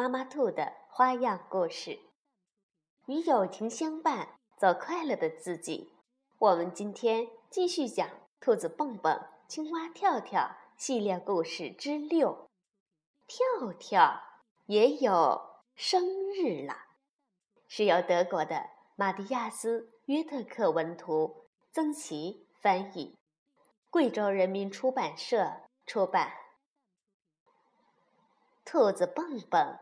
妈妈兔的花样故事，与友情相伴，走快乐的自己。我们今天继续讲《兔子蹦蹦、青蛙跳跳》系列故事之六。跳跳也有生日了，是由德国的马蒂亚斯·约特克文图，曾琦翻译，贵州人民出版社出版。兔子蹦蹦。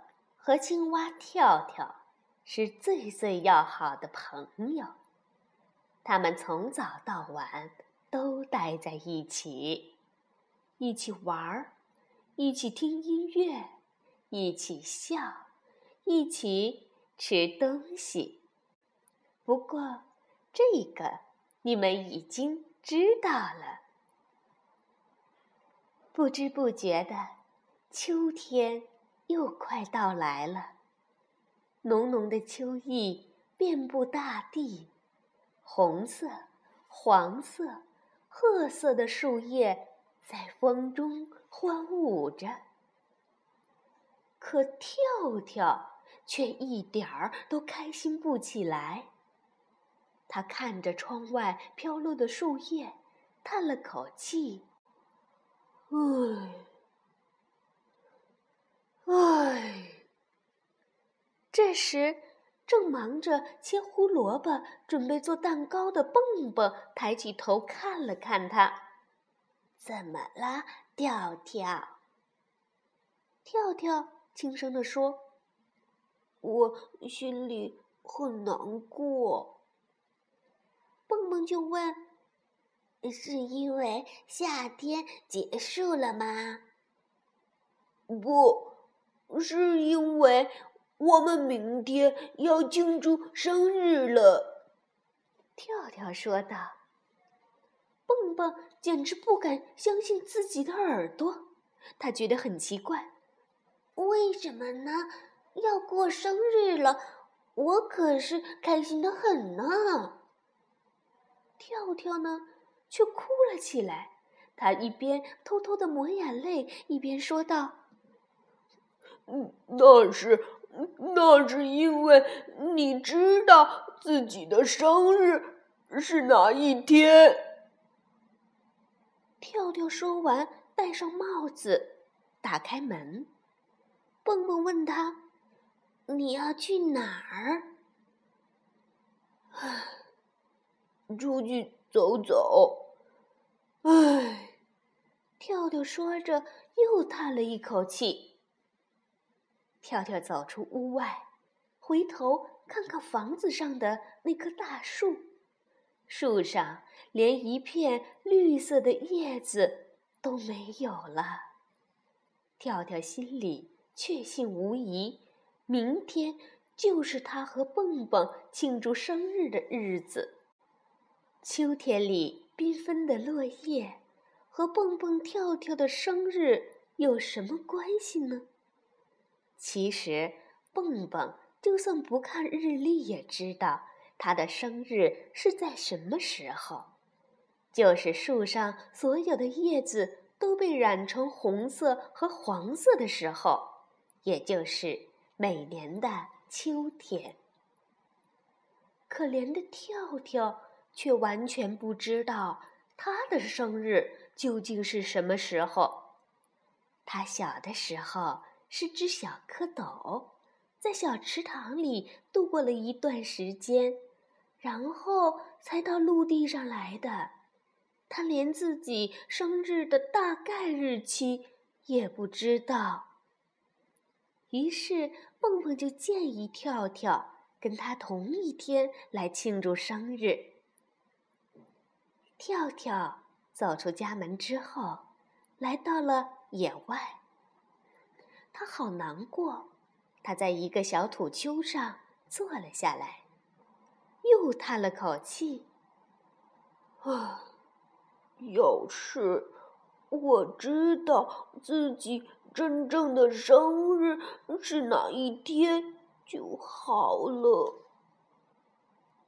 和青蛙跳跳是最最要好的朋友，他们从早到晚都待在一起，一起玩儿，一起听音乐，一起笑，一起吃东西。不过，这个你们已经知道了。不知不觉的，秋天。又快到来了，浓浓的秋意遍布大地，红色、黄色、褐色的树叶在风中欢舞着。可跳跳却一点儿都开心不起来。他看着窗外飘落的树叶，叹了口气：“唉。”唉，这时正忙着切胡萝卜、准备做蛋糕的蹦蹦抬起头看了看他，怎么了，跳跳？跳跳轻声地说：“我心里很难过。”蹦蹦就问：“是因为夏天结束了吗？”不。是因为我们明天要庆祝生日了，跳跳说道。蹦蹦简直不敢相信自己的耳朵，他觉得很奇怪，为什么呢？要过生日了，我可是开心的很呢。跳跳呢，却哭了起来，他一边偷偷的抹眼泪，一边说道。嗯那是，那是因为你知道自己的生日是哪一天。跳跳说完，戴上帽子，打开门。蹦蹦问他：“你要去哪儿？”“，出去走走。”唉，跳跳说着，又叹了一口气。跳跳走出屋外，回头看看房子上的那棵大树，树上连一片绿色的叶子都没有了。跳跳心里确信无疑，明天就是他和蹦蹦庆祝生日的日子。秋天里缤纷的落叶，和蹦蹦跳跳的生日有什么关系呢？其实，蹦蹦就算不看日历，也知道他的生日是在什么时候，就是树上所有的叶子都被染成红色和黄色的时候，也就是每年的秋天。可怜的跳跳却完全不知道他的生日究竟是什么时候。他小的时候。是只小蝌蚪，在小池塘里度过了一段时间，然后才到陆地上来的。他连自己生日的大概日期也不知道。于是，蹦蹦就建议跳跳跟他同一天来庆祝生日。跳跳走出家门之后，来到了野外。他好难过，他在一个小土丘上坐了下来，又叹了口气：“唉，要是我知道自己真正的生日是哪一天就好了。”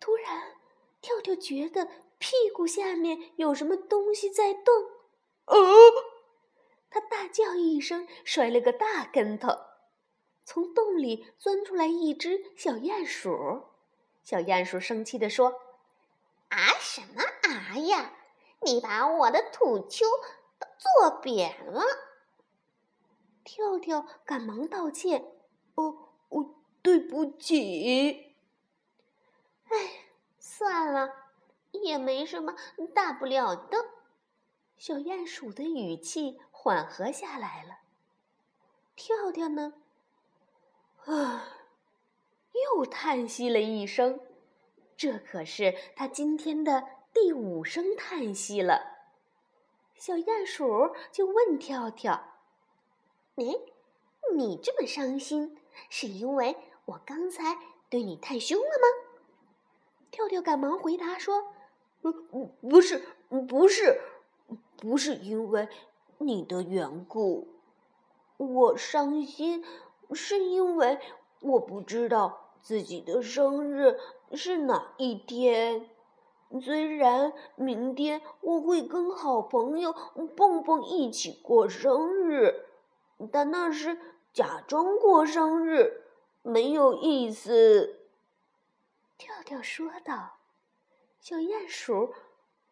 突然，跳跳觉得屁股下面有什么东西在动。啊！他大叫一声，摔了个大跟头。从洞里钻出来一只小鼹鼠。小鼹鼠生气地说：“啊什么啊呀！你把我的土丘都坐扁了！”跳跳赶忙道歉：“哦，哦，对不起。”哎，算了，也没什么大不了的。小鼹鼠的语气缓和下来了。跳跳呢？啊，又叹息了一声。这可是他今天的第五声叹息了。小鼹鼠就问跳跳：“哎，你这么伤心，是因为我刚才对你太凶了吗？”跳跳赶忙回答说：“不，不是，不是，不是因为你的缘故。我伤心是因为我不知道自己的生日是哪一天。虽然明天我会跟好朋友蹦蹦一起过生日，但那是假装过生日，没有意思。”跳跳说道：“小鼹鼠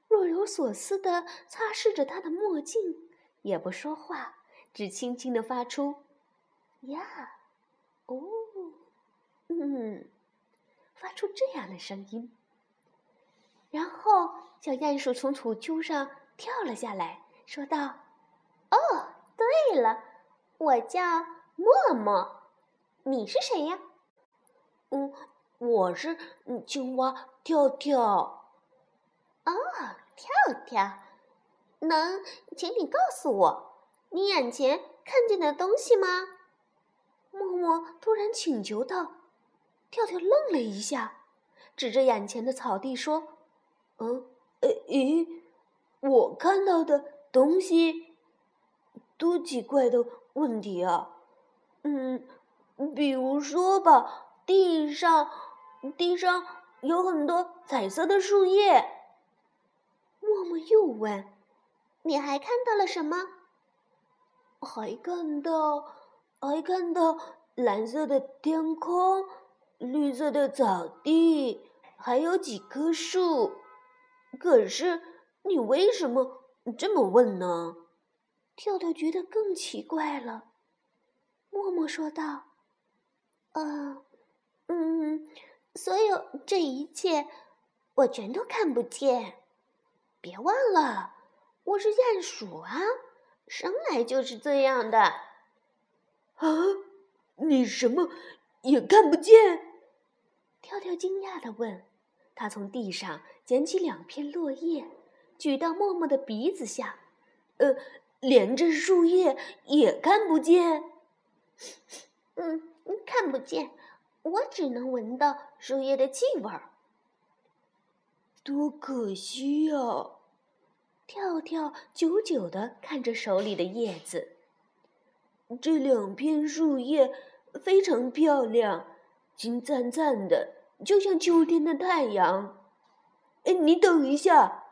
若有所思地擦拭着他的墨镜，也不说话，只轻轻地发出‘呀，哦，嗯’，发出这样的声音。然后，小鼹鼠从土丘上跳了下来，说道：‘哦，对了，我叫默默，你是谁呀？’嗯。”我是青蛙跳跳。哦，跳跳，能请你告诉我，你眼前看见的东西吗？默默突然请求道。跳跳愣了一下，指着眼前的草地说：“嗯，呃，咦，我看到的东西，多奇怪的问题啊！嗯，比如说吧，地上……”地上有很多彩色的树叶。默默又问：“你还看到了什么？”还看到，还看到蓝色的天空，绿色的草地，还有几棵树。可是，你为什么这么问呢？跳跳觉得更奇怪了。默默说道：“呃，嗯。”所有这一切，我全都看不见。别忘了，我是鼹鼠啊，生来就是这样的。啊，你什么也看不见？跳跳惊讶的问。他从地上捡起两片落叶，举到默默的鼻子下。呃，连着树叶也看不见。嗯，看不见。我只能闻到树叶的气味儿，多可惜呀！跳跳久久地看着手里的叶子，这两片树叶非常漂亮，金灿灿的，就像秋天的太阳。哎，你等一下！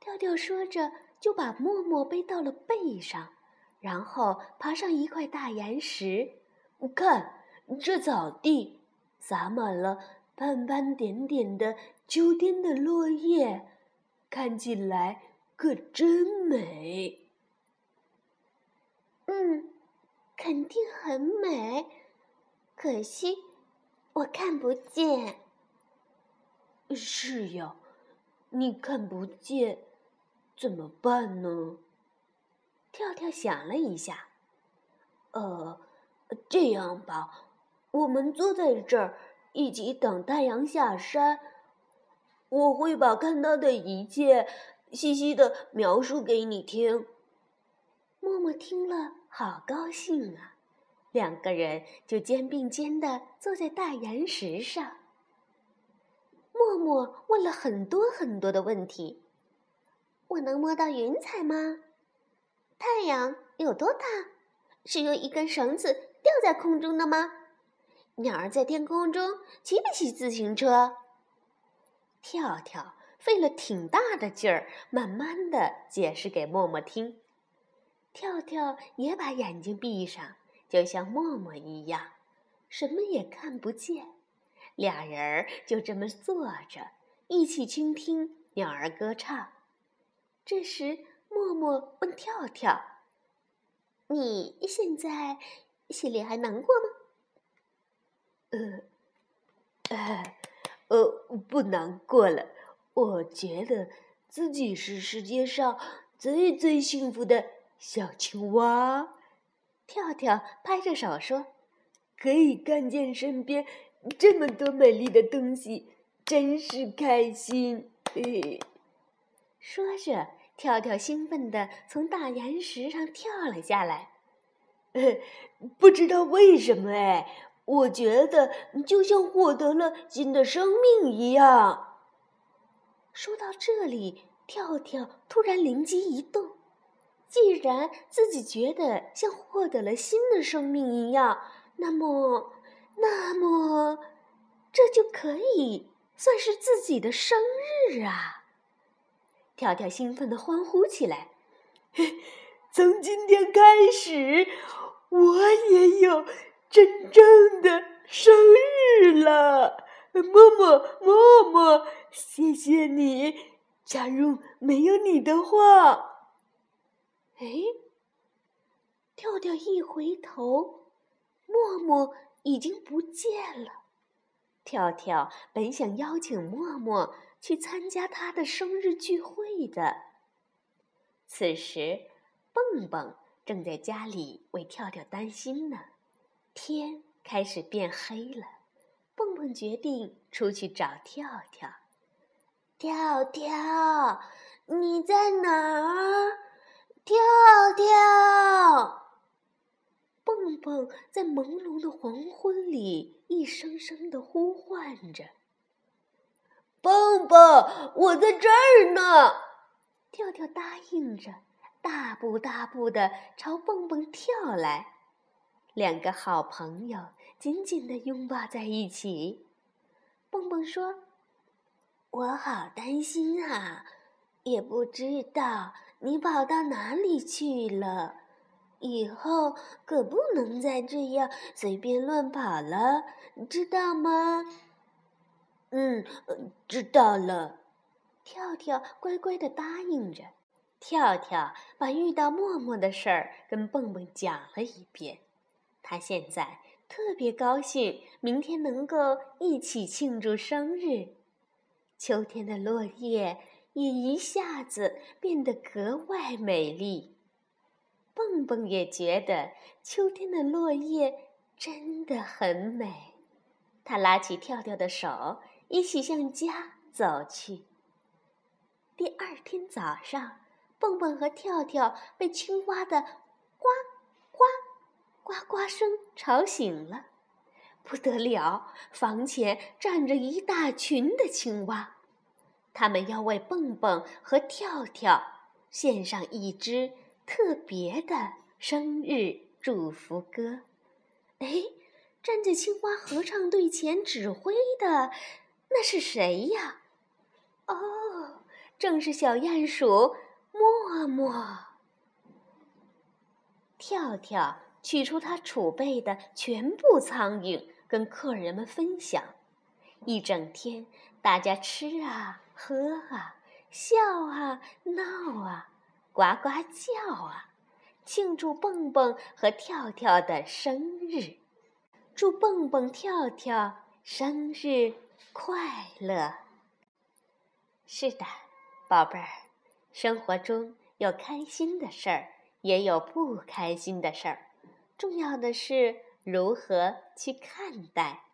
跳跳说着，就把默默背到了背上，然后爬上一块大岩石，看这草地。洒满了斑斑点点的秋天的落叶，看起来可真美。嗯，肯定很美，可惜我看不见。是呀，你看不见，怎么办呢？跳跳想了一下，呃，这样吧。我们坐在这儿，一起等太阳下山。我会把看到的一切细细的描述给你听。默默听了，好高兴啊！两个人就肩并肩的坐在大岩石上。默默问了很多很多的问题：“我能摸到云彩吗？太阳有多大？是用一根绳子吊在空中的吗？鸟儿在天空中骑不骑自行车？”跳跳费了挺大的劲儿，慢慢的解释给默默听。跳跳也把眼睛闭上，就像默默一样，什么也看不见。俩人儿就这么坐着，一起倾听鸟儿歌唱。这时，默默问跳跳：“你现在心里还难过吗？”“呃，呃，呃，不难过了。我觉得自己是世界上最最幸福的小青蛙。”跳跳拍着手说：“可以看见身边。”这么多美丽的东西，真是开心！说着，跳跳兴奋地从大岩石上跳了下来。不知道为什么，哎，我觉得就像获得了新的生命一样。说到这里，跳跳突然灵机一动：既然自己觉得像获得了新的生命一样，那么……那么，这就可以算是自己的生日啊！跳跳兴奋的欢呼起来。从今天开始，我也有真正的生日了。默默，默默，谢谢你。假如没有你的话，哎，跳跳一回头，默默。已经不见了。跳跳本想邀请默默去参加他的生日聚会的。此时，蹦蹦正在家里为跳跳担心呢。天开始变黑了，蹦蹦决定出去找跳跳。跳跳，你在哪儿？跳跳。蹦蹦在朦胧的黄昏里一声声的呼唤着：“蹦蹦，我在这儿呢！”跳跳答应着，大步大步的朝蹦蹦跳来。两个好朋友紧紧的拥抱在一起。蹦蹦说：“我好担心啊，也不知道你跑到哪里去了。”以后可不能再这样随便乱跑了，知道吗？嗯，知道了。跳跳乖乖的答应着。跳跳把遇到默默的事儿跟蹦蹦讲了一遍。他现在特别高兴，明天能够一起庆祝生日。秋天的落叶也一下子变得格外美丽。蹦蹦也觉得秋天的落叶真的很美，他拉起跳跳的手，一起向家走去。第二天早上，蹦蹦和跳跳被青蛙的呱呱声吵醒了，不得了！房前站着一大群的青蛙，他们要为蹦蹦和跳跳献上一支。特别的生日祝福歌，哎，站在青蛙合唱队前指挥的那是谁呀？哦，正是小鼹鼠默默。跳跳取出他储备的全部苍蝇，跟客人们分享。一整天，大家吃啊，喝啊，笑啊，闹啊。呱呱叫啊！庆祝蹦蹦和跳跳的生日，祝蹦蹦跳跳生日快乐。是的，宝贝儿，生活中有开心的事儿，也有不开心的事儿，重要的是如何去看待，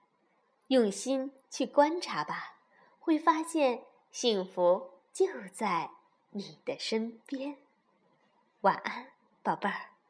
用心去观察吧，会发现幸福就在你的身边。晚安，宝贝儿。